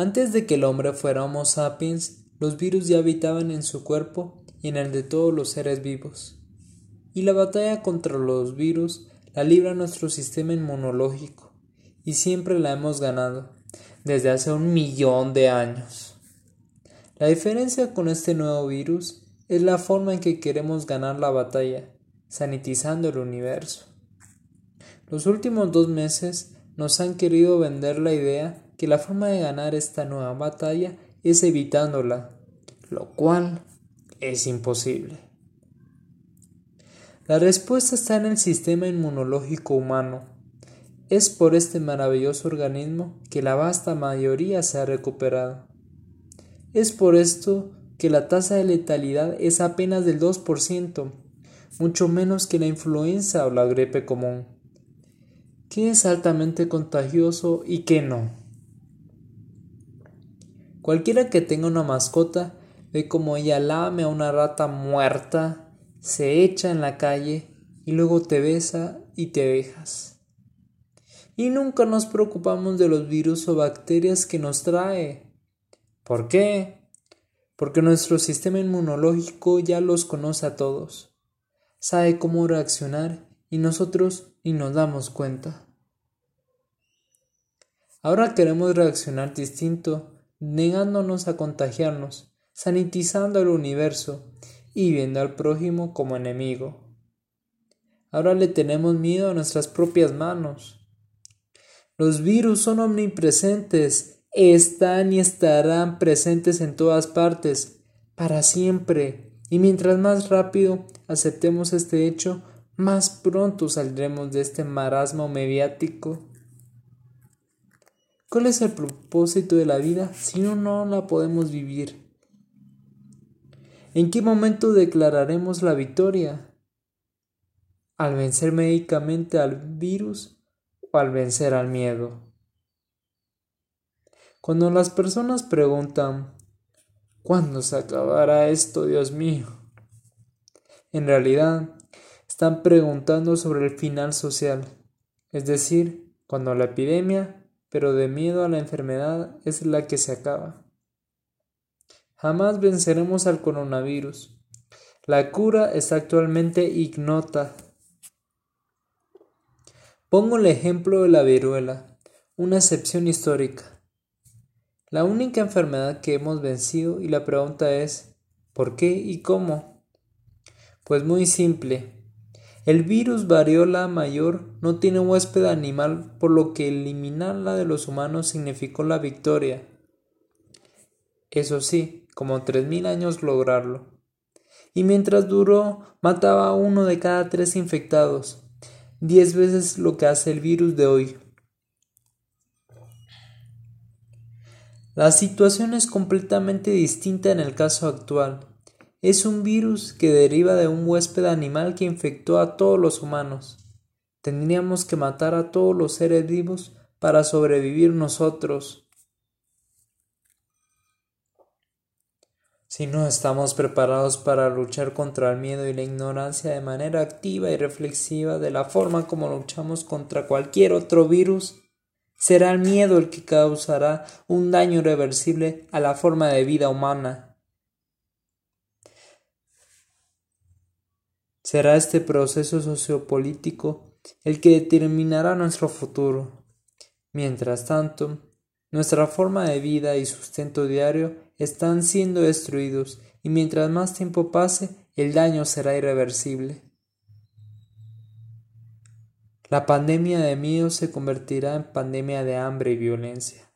Antes de que el hombre fuera Homo sapiens, los virus ya habitaban en su cuerpo y en el de todos los seres vivos. Y la batalla contra los virus la libra nuestro sistema inmunológico, y siempre la hemos ganado, desde hace un millón de años. La diferencia con este nuevo virus es la forma en que queremos ganar la batalla, sanitizando el universo. Los últimos dos meses nos han querido vender la idea que la forma de ganar esta nueva batalla es evitándola, lo cual es imposible. La respuesta está en el sistema inmunológico humano. Es por este maravilloso organismo que la vasta mayoría se ha recuperado. Es por esto que la tasa de letalidad es apenas del 2%, mucho menos que la influenza o la gripe común. ¿Qué es altamente contagioso y qué no? Cualquiera que tenga una mascota ve como ella lame a una rata muerta, se echa en la calle y luego te besa y te dejas. Y nunca nos preocupamos de los virus o bacterias que nos trae. ¿Por qué? Porque nuestro sistema inmunológico ya los conoce a todos, sabe cómo reaccionar y nosotros ni nos damos cuenta. Ahora queremos reaccionar distinto negándonos a contagiarnos, sanitizando el universo y viendo al prójimo como enemigo. Ahora le tenemos miedo a nuestras propias manos. Los virus son omnipresentes, están y estarán presentes en todas partes, para siempre, y mientras más rápido aceptemos este hecho, más pronto saldremos de este marasmo mediático ¿Cuál es el propósito de la vida si no, no la podemos vivir? ¿En qué momento declararemos la victoria? ¿Al vencer médicamente al virus o al vencer al miedo? Cuando las personas preguntan, ¿cuándo se acabará esto, Dios mío? En realidad, están preguntando sobre el final social, es decir, cuando la epidemia pero de miedo a la enfermedad es la que se acaba. Jamás venceremos al coronavirus. La cura está actualmente ignota. Pongo el ejemplo de la viruela, una excepción histórica. La única enfermedad que hemos vencido y la pregunta es ¿por qué y cómo? Pues muy simple, el virus variola mayor no tiene huésped animal, por lo que eliminarla de los humanos significó la victoria. Eso sí, como tres mil años lograrlo. Y mientras duró, mataba a uno de cada tres infectados, diez veces lo que hace el virus de hoy. La situación es completamente distinta en el caso actual. Es un virus que deriva de un huésped animal que infectó a todos los humanos. Tendríamos que matar a todos los seres vivos para sobrevivir nosotros. Si no estamos preparados para luchar contra el miedo y la ignorancia de manera activa y reflexiva de la forma como luchamos contra cualquier otro virus, será el miedo el que causará un daño irreversible a la forma de vida humana. Será este proceso sociopolítico el que determinará nuestro futuro. Mientras tanto, nuestra forma de vida y sustento diario están siendo destruidos y mientras más tiempo pase, el daño será irreversible. La pandemia de miedo se convertirá en pandemia de hambre y violencia.